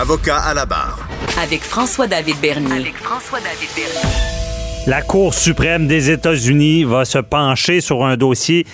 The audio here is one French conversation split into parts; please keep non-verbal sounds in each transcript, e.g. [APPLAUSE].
Avocat à la barre. Avec François-David Bernier. Avec François-David Bernier. La Cour suprême des États-Unis va se pencher sur un dossier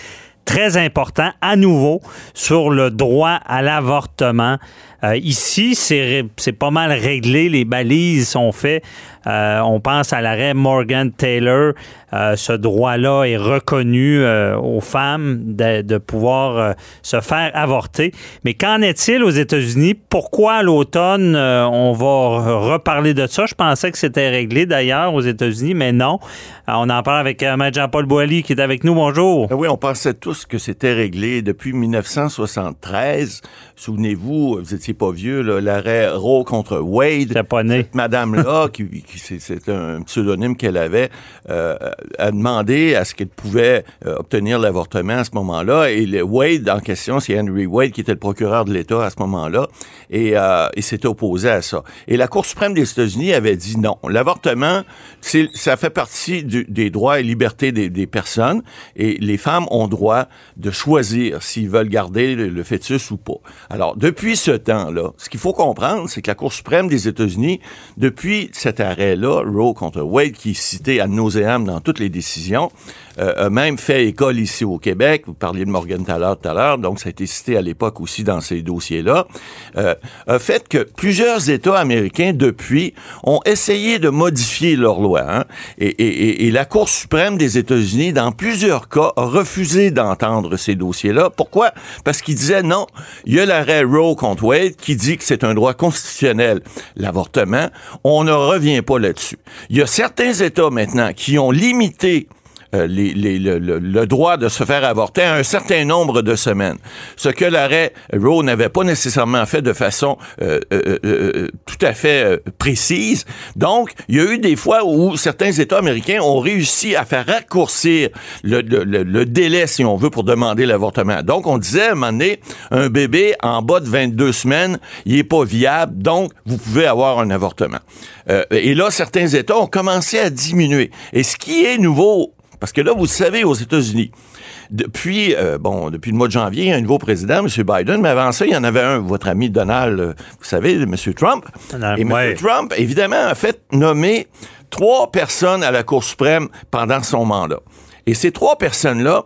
très important, à nouveau, sur le droit à l'avortement. Euh, ici, c'est pas mal réglé, les balises sont faites. Euh, on pense à l'arrêt Morgan Taylor. Euh, ce droit-là est reconnu aux femmes de, de pouvoir se faire avorter. Mais qu'en est-il aux États-Unis? Pourquoi à l'automne, on va reparler de ça? Je pensais que c'était réglé d'ailleurs aux États-Unis, mais non. on en parle avec. Jean-Paul Boilly qui est avec nous. Bonjour. Oui, on pensait tous que c'était réglé depuis 1973. Souvenez-vous, vous étiez pas vieux, l'arrêt Roe contre Wade. pas né. madame-là, [LAUGHS] qui, c'est un pseudonyme qu'elle avait, euh, a demandé à ce qu'elle pouvait euh, obtenir l'avortement à ce moment-là. Et le Wade en question, c'est Henry Wade qui était le procureur de l'État à ce moment-là, et euh, il s'était opposé à ça. Et la Cour suprême des États-Unis avait dit non. L'avortement, ça fait partie des droits et libertés des, personnes, et les femmes ont droit de choisir s'ils veulent garder le fœtus ou pas. Alors, depuis ce ce qu'il faut comprendre, c'est que la Cour suprême des États-Unis, depuis cet arrêt-là, Roe contre Wade, qui est cité à nauséam dans toutes les décisions, euh, a même fait école ici au Québec. Vous parliez de Morgan Taylor tout à l'heure, donc ça a été cité à l'époque aussi dans ces dossiers-là, euh, a fait que plusieurs États américains, depuis, ont essayé de modifier leur loi. Hein, et, et, la Cour suprême des États-Unis, dans plusieurs cas, a refusé d'entendre ces dossiers-là. Pourquoi? Parce qu'il disait non, il y a l'arrêt Roe contre Wade qui dit que c'est un droit constitutionnel, l'avortement. On ne revient pas là-dessus. Il y a certains États maintenant qui ont limité euh, le, droit de se faire avorter à un certain nombre de semaines. Ce que l'arrêt Roe n'avait pas nécessairement fait de façon euh, euh, tout à fait précise. Donc, il y a eu des fois où certains États américains ont réussi à faire raccourcir le, délai, si on veut, pour demander l'avortement. Donc, on disait à un moment donné, un bébé en bas de 22 semaines, il est pas viable, donc vous pouvez avoir un avortement. et là, certains États ont commencé à diminuer. Et ce qui est nouveau parce que là, vous savez, aux États-Unis, depuis, euh, bon, depuis le mois de janvier, il y a un nouveau président, M. Biden, mais avant ça, il y en avait un, votre ami Donald, euh, vous savez, M. Trump. Et M. Trump, évidemment, a fait nommer trois personnes à la Cour suprême pendant son mandat. Et ces trois personnes-là,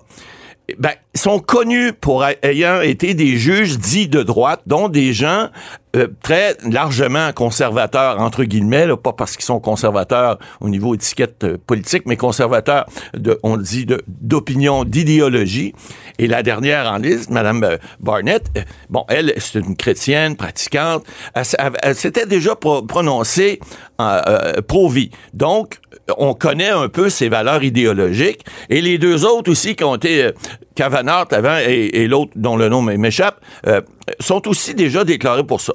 ben, sont connus pour ayant été des juges dits de droite, dont des gens euh, très largement conservateurs, entre guillemets, pas parce qu'ils sont conservateurs au niveau étiquette euh, politique, mais conservateurs, de, on dit, d'opinion, d'idéologie. Et la dernière en liste, Mme euh, Barnett, bon, elle, c'est une chrétienne pratiquante, elle, s'était déjà prononcée pro-vie. Donc, on connaît un peu ses valeurs idéologiques. Et les deux autres aussi qui ont été Kavanagh avant et, l'autre dont le nom m'échappe, euh, sont aussi déjà déclarés pour ça.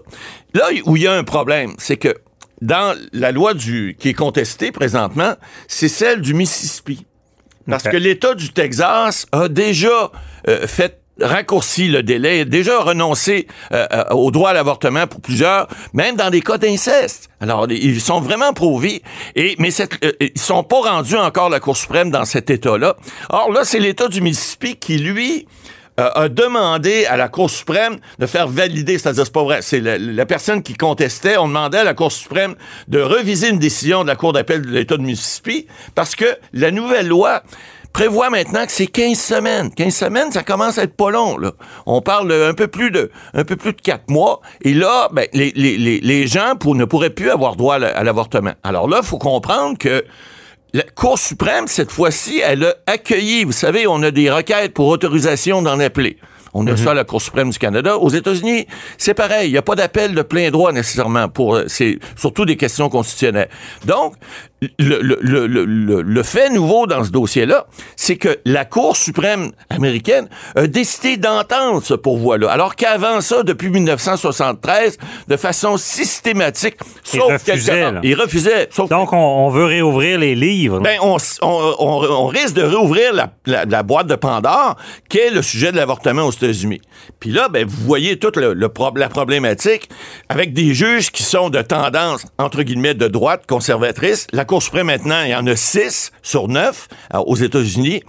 Là où il y a un problème, c'est que dans la loi du, qui est contestée présentement, c'est celle du Mississippi. Parce que l'État du Texas a déjà euh, fait raccourci le délai, déjà renoncé euh, euh, au droit à l'avortement pour plusieurs, même dans des cas d'inceste. Alors, ils sont vraiment pro-vie, et, mais cette, euh, ils sont pas rendus encore la Cour suprême dans cet État-là. Or, là, c'est l'État du Mississippi qui, lui, a demandé à la Cour suprême de faire valider, c'est-à-dire c'est pas vrai, c'est la, la, personne qui contestait, on demandait à la Cour suprême de reviser une décision de la Cour d'appel de l'État de Mississippi parce que la nouvelle loi prévoit maintenant que c'est 15 semaines. 15 semaines, ça commence à être pas long. Là. On parle un peu plus de un peu plus de 4 mois. Et là, ben, les, les, les gens pour, ne pourraient plus avoir droit à l'avortement. Alors là, il faut comprendre que la Cour suprême, cette fois-ci, elle a accueilli, vous savez, on a des requêtes pour autorisation d'en appeler. On a mhm. ça à la Cour suprême du Canada. Aux États-Unis, c'est pareil. Il n'y a pas d'appel de plein droit nécessairement pour, c'est surtout des questions constitutionnelles. Donc, le, le, le, le, le fait nouveau dans ce dossier-là, c'est que la Cour suprême américaine a décidé d'entendre ce pourvoi-là. Alors qu'avant ça, depuis 1973, de façon systématique, Il sauf refusait, il refusait. Sauf Donc, on, on veut réouvrir les livres. ben, on, risque de réouvrir la, la- la boîte de Pandore, qui est le sujet de l'avortement aux États-Unis. Puis là, ben, vous voyez toute la problématique avec des juges qui sont de tendance, entre guillemets, de droite, conservatrice. La Cour suprême, maintenant, il y en a six sur neuf euh, aux États-Unis.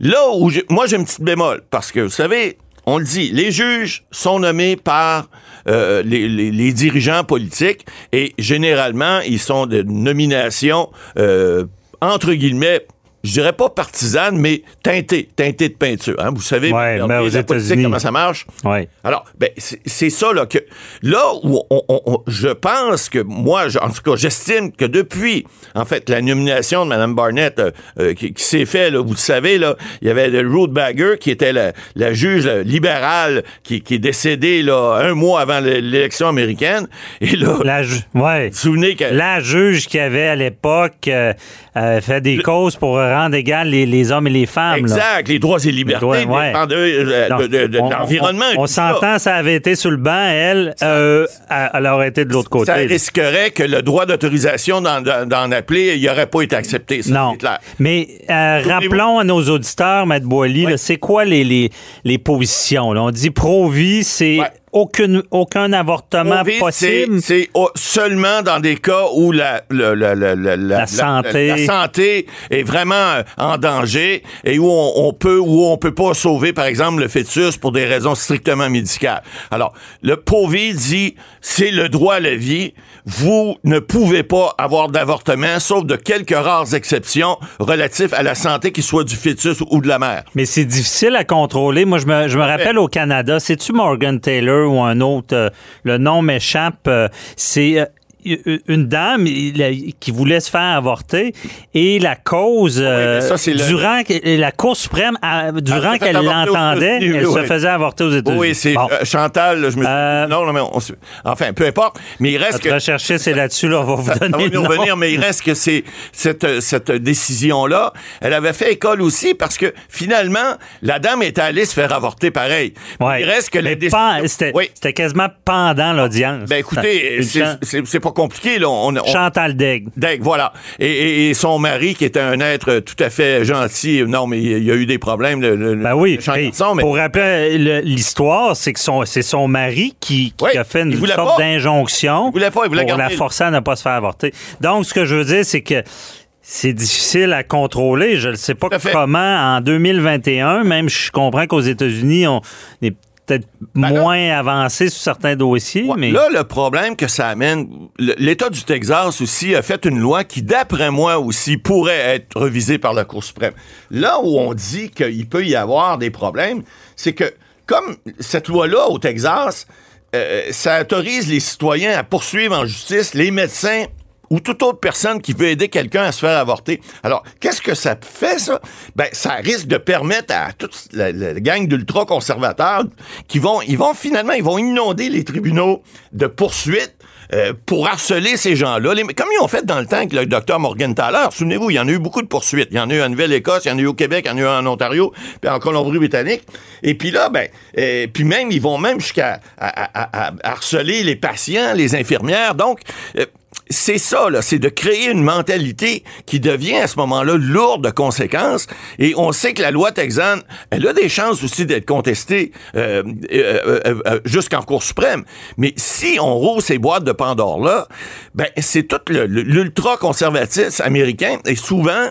Là où moi, j'ai une petite bémol, parce que, vous savez, on le dit, les juges sont nommés par euh, les dirigeants politiques et généralement, ils sont de nomination euh, entre guillemets, je dirais pas partisane, mais teintée, teintée de peinture. hein. Vous savez, Ouais, mais aux États-Unis. comment ça marche? Oui. Alors, ben, c'est ça, là, que là où on- on- on- je pense que moi, je- en tout cas, j'estime que depuis, en fait, la nomination de Mme Barnett euh, euh, qui, qui s'est fait, là, vous le savez, là, il y avait le Ruth Bagger, qui était la, la juge là, libérale, qui, qui est décédée là, un mois avant l'élection américaine. Et là, La, ju- ouais. vous vous souvenez que... La juge qui avait à l'époque euh, euh, fait des causes pour rendre égal les, les hommes et les femmes. là. Exact, les droits et libertés, droits, ouais. de- l'environnement. On, ça. s'entend, ça avait été sur le banc, elle, euh, elle elle aurait été de l'autre côté. Ça là. risquerait que le droit d'autorisation d'en, appeler, il n'aurait pas été accepté. Ça, Non. c'est clair. Mais euh, rappelons à nos auditeurs, Maître Boily, là, c'est quoi les, les, les positions? On dit pro-vie, c'est Ouais. Aucune, aucun avortement Covid, possible. c'est- oh, seulement dans des cas où la, le- le- la, santé. la santé est vraiment euh, en danger et où on, on peut où on peut pas sauver, par exemple, le fœtus pour des raisons strictement médicales. Alors, le POVI dit c'est le droit à la vie. Vous ne pouvez pas avoir d'avortement, sauf de quelques rares exceptions relatifs à la santé, qu'il soit du fœtus ou de la mère. Mais c'est difficile à contrôler. Moi, je me, je me rappelle au Canada, c'est-tu Morgan Taylor ou un autre? euh, le nom m'échappe. euh, c'est euh, une dame qui voulait se faire avorter et la cause, euh, ça, c'est le- durant la Cour suprême, durant fait qu'elle l'entendait, elle se faisait avorter aux États-Unis. Oui, c'est Bon. euh, Chantal, là, je me Euh, Non, non, mais on se- enfin, peu importe. Mais il reste Notre que. recherché, c'est là-dessus, là, on va vous va donner nom. revenir, mais il reste que c'est cette, cette décision-là, elle avait fait école aussi parce que finalement, la dame était allée se faire avorter pareil. Ouais. Il reste que la Mais décision. pas- C'était Oui. quasiment pendant l'audience. Ben écoutez, c'est- c'est pas compliqué, là. On, on- Chantal Daigle. Deg, voilà. Et, et- et son mari, qui était un être tout à fait gentil, non, mais il y a eu des problèmes. Le, le- Ben oui. le méchant Hey, garçon, mais Pour rappeler le- l'histoire, c'est que son, c'est son mari qui, qui Oui, a fait une sorte d'injonction Il voulait pas, il voulait pour la garder- forcer à ne pas se faire avorter. Donc, ce que je veux dire, c'est que c'est difficile à contrôler. Je ne sais pas comment, en 2021, même je comprends qu'aux États-Unis, on est peut-être Ben là- moins avancé sur certains dossiers, Ouais, mais Là, le problème que ça amène, l'État du Texas aussi a fait une loi qui, d'après moi aussi, pourrait être revisée par la Cour suprême. Là où on dit qu'il peut y avoir des problèmes, c'est que, comme cette loi-là au Texas, euh, ça autorise les citoyens à poursuivre en justice les médecins ou toute autre personne qui veut aider quelqu'un à se faire avorter. Alors, qu'est-ce que ça fait, ça? Ben, ça risque de permettre à toute la, gang d'ultra-conservateurs qui vont, ils vont finalement, ils vont inonder les tribunaux de poursuites euh, pour harceler ces gens-là. Comme ils ont fait dans le temps avec le docteur Morgan Thaler. Souvenez-vous, il y en a eu beaucoup de poursuites. Il y en a eu en Nouvelle-Écosse, il y en a eu au Québec, il y en a eu en Ontario, puis en Colombie-Britannique. Et puis là, ben, euh, puis même, ils vont même jusqu'à à- à- à harceler les patients, les infirmières. Donc, euh, c'est ça, là, c'est de créer une mentalité qui devient à ce moment-là lourde de conséquences. Et on sait que la loi texane, elle a des chances aussi d'être contestée euh, euh, euh, jusqu'en Cour suprême. Mais si on roule ces boîtes de Pandore-là, ben, c'est tout le- l'ultra-conservatisme américain. Et souvent,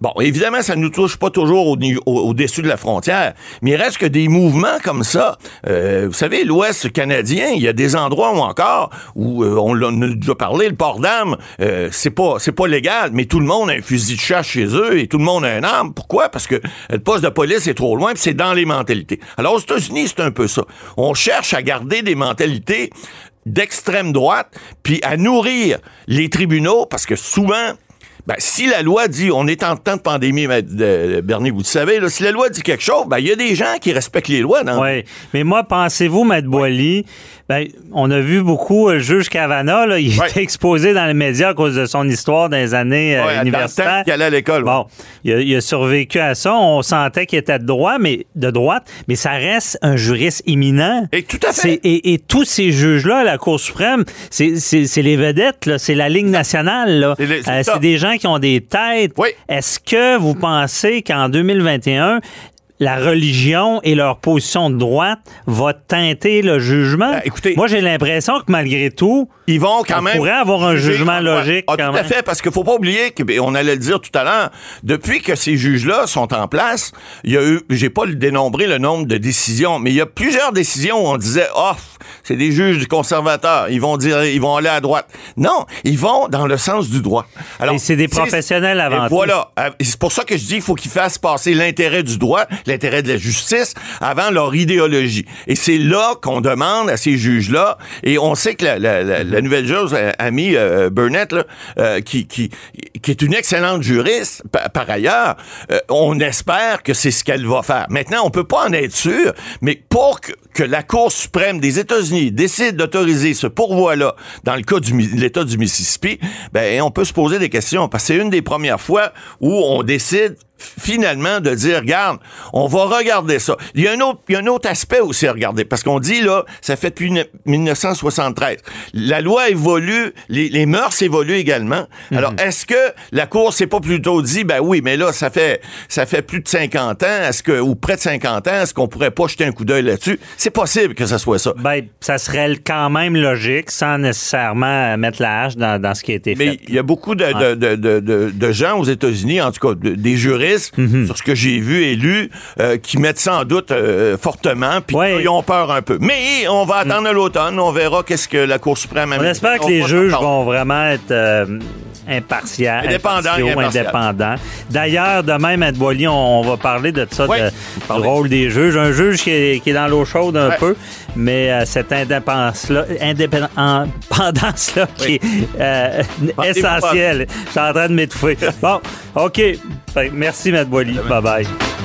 Bon, évidemment, ça ne nous touche pas toujours au, niveau- au- au-dessus de la frontière, mais il reste que des mouvements comme ça. euh, vous savez, l'Ouest canadien, il y a des endroits où encore où euh, on l'a déjà parlé, le port d'armes, euh, c'est pas c'est pas légal, mais tout le monde a un fusil de chasse chez eux et tout le monde a une arme. Pourquoi? Parce que le poste de police est trop loin, c'est dans les mentalités. Alors aux États-Unis, c'est un peu ça. On cherche à garder des mentalités d'extrême droite, puis à nourrir les tribunaux, parce que souvent Ben, si la loi dit, on est en temps de pandémie, mais, de- Bernie, vous le savez, là, si la loi dit quelque chose, ben, il y a des gens qui respectent les lois. Dans... Oui. Mais moi, pensez-vous, Maître Boily, ben, on a vu beaucoup euh, le juge Cavana, là, il était exposé dans les médias à cause de son histoire dans les années euh, universitaires. qu'il allait à l'école, ouais. Bon, il a, il a survécu à ça. On sentait qu'il était de droit, mais de droite, mais ça reste un juriste éminent. Et tout à fait. Et, et tous ces juges-là la Cour suprême, c'est les vedettes, c'est la Ligue nationale. C'est Euh. C'est des gens qui ont des têtes. Oui. Est-ce que vous pensez qu'en 2021, la religion et leur position de droite va teinter le jugement? Ben, écoutez- Moi, j'ai l'impression que malgré tout, Ils vont quand On même. pourrait avoir un jugement logique, Ah, quand tout à fait, parce qu'il faut pas oublier que, ben, on allait le dire tout à l'heure, depuis que ces juges-là sont en place, il y a eu, j'ai pas dénombré le nombre de décisions, mais il y a plusieurs décisions où on disait, oh, c'est des juges du conservateur, ils vont dire, ils vont aller à droite. Non, ils vont dans le sens du droit. Et c'est des professionnels avant et tout. Voilà. Euh, C'est pour ça que je dis qu'il faut qu'ils fassent passer l'intérêt du droit, l'intérêt de la justice, avant leur idéologie. Et c'est là qu'on demande à ces juges-là, et on sait que la, la- la- la nouvelle juge, euh, amie euh, Burnett, là, euh, qui, qui, qui est une excellente juriste, par, par ailleurs, euh, on espère que c'est ce qu'elle va faire. Maintenant, on peut pas en être sûr, mais pour que, que la Cour suprême des États-Unis décide d'autoriser ce pourvoi-là dans le cas de l'État du Mississippi, ben, on peut se poser des questions, parce que c'est une des premières fois où on décide finalement de dire, regarde, on va regarder ça. Il y a un autre, il y a un autre aspect aussi à regarder, parce qu'on dit, là, ça fait depuis ne- 1973. La loi évolue, les, les mœurs évoluent également. Alors, est-ce que la Cour s'est pas plutôt dit, ben oui, mais là, ça fait, ça fait plus de 50 ans, est-ce que, ou près de 50 ans, est-ce qu'on pourrait pas jeter un coup d'œil là-dessus? C'est possible que ça soit ça. ben, ça serait quand même logique sans nécessairement mettre la hache dans, dans ce qui a été Mais fait. il y a beaucoup de, de, de, de, gens aux États-Unis, en tout cas de- Mhm. sur ce que j'ai vu et lu, euh, qui mettent sans doute euh, fortement, puis Ouais. ils ont peur un peu. Mais on va attendre l'automne, on verra qu'est-ce que la Cour suprême On espère que les juges vont vraiment être euh, impartiaux, et impartials. indépendants. D'ailleurs, demain, Maître Boily, on, on va parler de ça, Ouais, de- on du rôle des juges. Un juge qui est, qui est dans l'eau chaude un Ouais. peu, mais euh, cette indépendance-là, indépendance-là [LAUGHS] qui est essentielle. Je suis en train de m'étouffer. [LAUGHS] Bon, OK. Que merci, Maître Boily. Bye-bye.